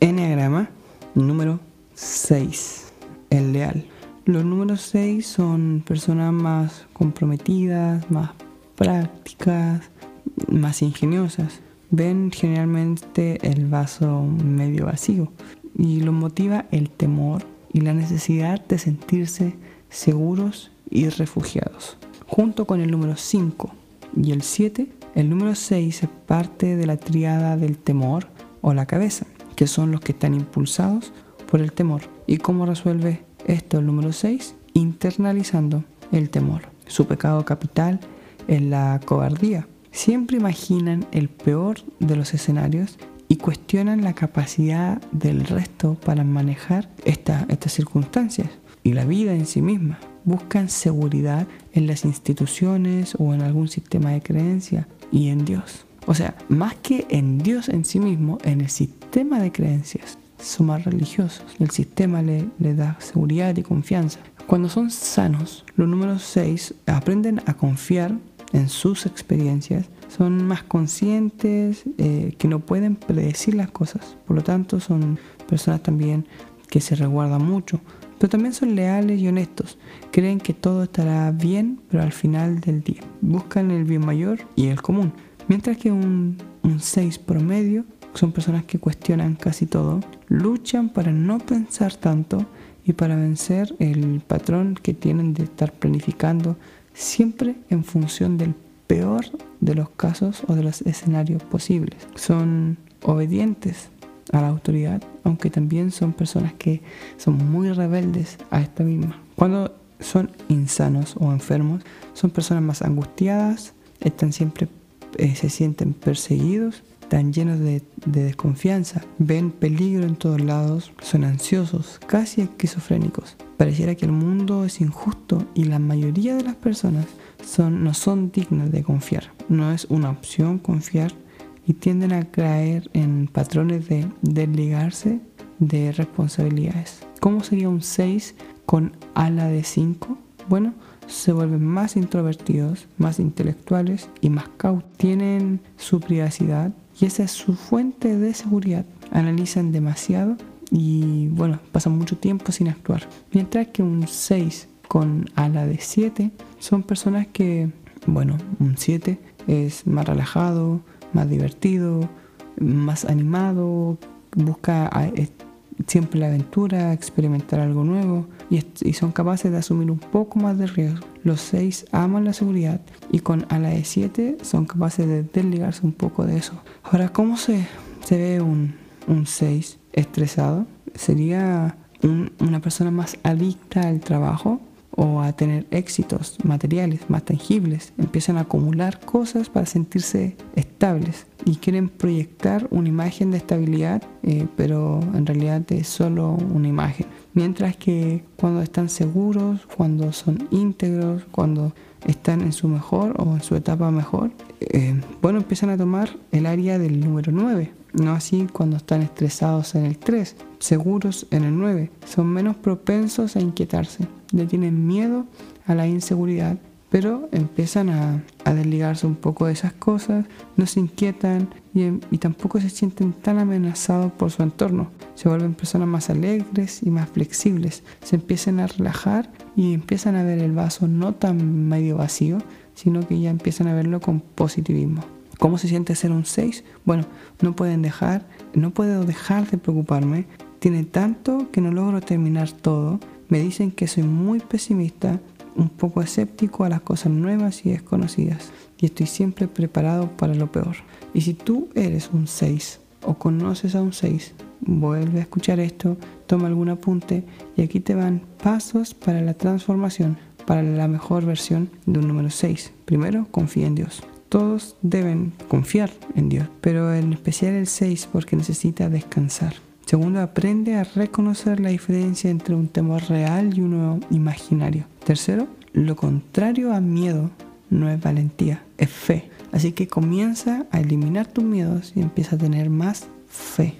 Enneagrama número 6. El leal. Los números 6 son personas más comprometidas, más prácticas, más ingeniosas. Ven generalmente el vaso medio vacío y los motiva el temor y la necesidad de sentirse seguros y refugiados. Junto con el número 5 y el 7, el número 6 es parte de la triada del temor o la cabeza que son los que están impulsados por el temor. ¿Y cómo resuelve esto el número 6? Internalizando el temor. Su pecado capital es la cobardía. Siempre imaginan el peor de los escenarios y cuestionan la capacidad del resto para manejar estas circunstancias y la vida en sí misma. Buscan seguridad en las instituciones o en algún sistema de creencia y en Dios. O sea, más que en Dios en sí mismo, en el sistema de creencias, son más religiosos. El sistema le, da seguridad y confianza. Cuando son sanos, los números 6 aprenden a confiar en sus experiencias, son más conscientes, eh, que no pueden predecir las cosas. Por lo tanto, son personas también que se resguardan mucho, pero también son leales y honestos. Creen que todo estará bien, pero al final del día buscan el bien mayor y el común. Mientras que un, 6 promedio son personas que cuestionan casi todo, luchan para no pensar tanto y para vencer el patrón que tienen de estar planificando siempre en función del peor de los casos o de los escenarios posibles. Son obedientes a la autoridad, aunque también son personas que son muy rebeldes a esta misma. Cuando son insanos o enfermos, son personas más angustiadas, están siempre eh, se sienten perseguidos, están llenos de, desconfianza, ven peligro en todos lados, son ansiosos, casi esquizofrénicos. Pareciera que el mundo es injusto y la mayoría de las personas son, no son dignas de confiar. No es una opción confiar y tienden a caer en patrones de desligarse de responsabilidades. ¿Cómo sería un 6 con ala de 5? Bueno, se vuelven más introvertidos, más intelectuales y más cautos. Tienen su privacidad y esa es su fuente de seguridad. Analizan demasiado y bueno, pasan mucho tiempo sin actuar. Mientras que un 6 con ala de 7 son personas que, bueno, un 7 es más relajado, más divertido, más animado, busca siempre la aventura, experimentar algo nuevo y, son capaces de asumir un poco más de riesgo. Los 6 aman la seguridad y con ala de 7 son capaces de desligarse un poco de eso. Ahora, ¿cómo se, se ve un, 6 estresado? Sería una persona más adicta al trabajo o a tener éxitos materiales más tangibles. Empiezan a acumular cosas para sentirse estables y quieren proyectar una imagen de estabilidad, eh, pero en realidad es solo una imagen. Mientras que cuando están seguros, cuando son íntegros, cuando están en su mejor o en su etapa mejor, eh, bueno, empiezan a tomar el área del número 9. No así cuando están estresados en el 3, seguros en el 9. Son menos propensos a inquietarse, le tienen miedo a la inseguridad pero empiezan a, desligarse un poco de esas cosas, no se inquietan y, tampoco se sienten tan amenazados por su entorno. Se vuelven personas más alegres y más flexibles, se empiezan a relajar y empiezan a ver el vaso no tan medio vacío, sino que ya empiezan a verlo con positivismo. ¿Cómo se siente ser un 6? Bueno, no pueden dejar, no puedo dejar de preocuparme. Tiene tanto que no logro terminar todo. Me dicen que soy muy pesimista, un poco escéptico a las cosas nuevas y desconocidas y estoy siempre preparado para lo peor. Y si tú eres un 6 o conoces a un 6, vuelve a escuchar esto, toma algún apunte y aquí te van pasos para la transformación, para la mejor versión de un número 6. Primero, confía en Dios. Todos deben confiar en Dios, pero en especial el 6 porque necesita descansar. Segundo, aprende a reconocer la diferencia entre un temor real y uno imaginario. Tercero, lo contrario a miedo no es valentía, es fe. Así que comienza a eliminar tus miedos y empieza a tener más fe.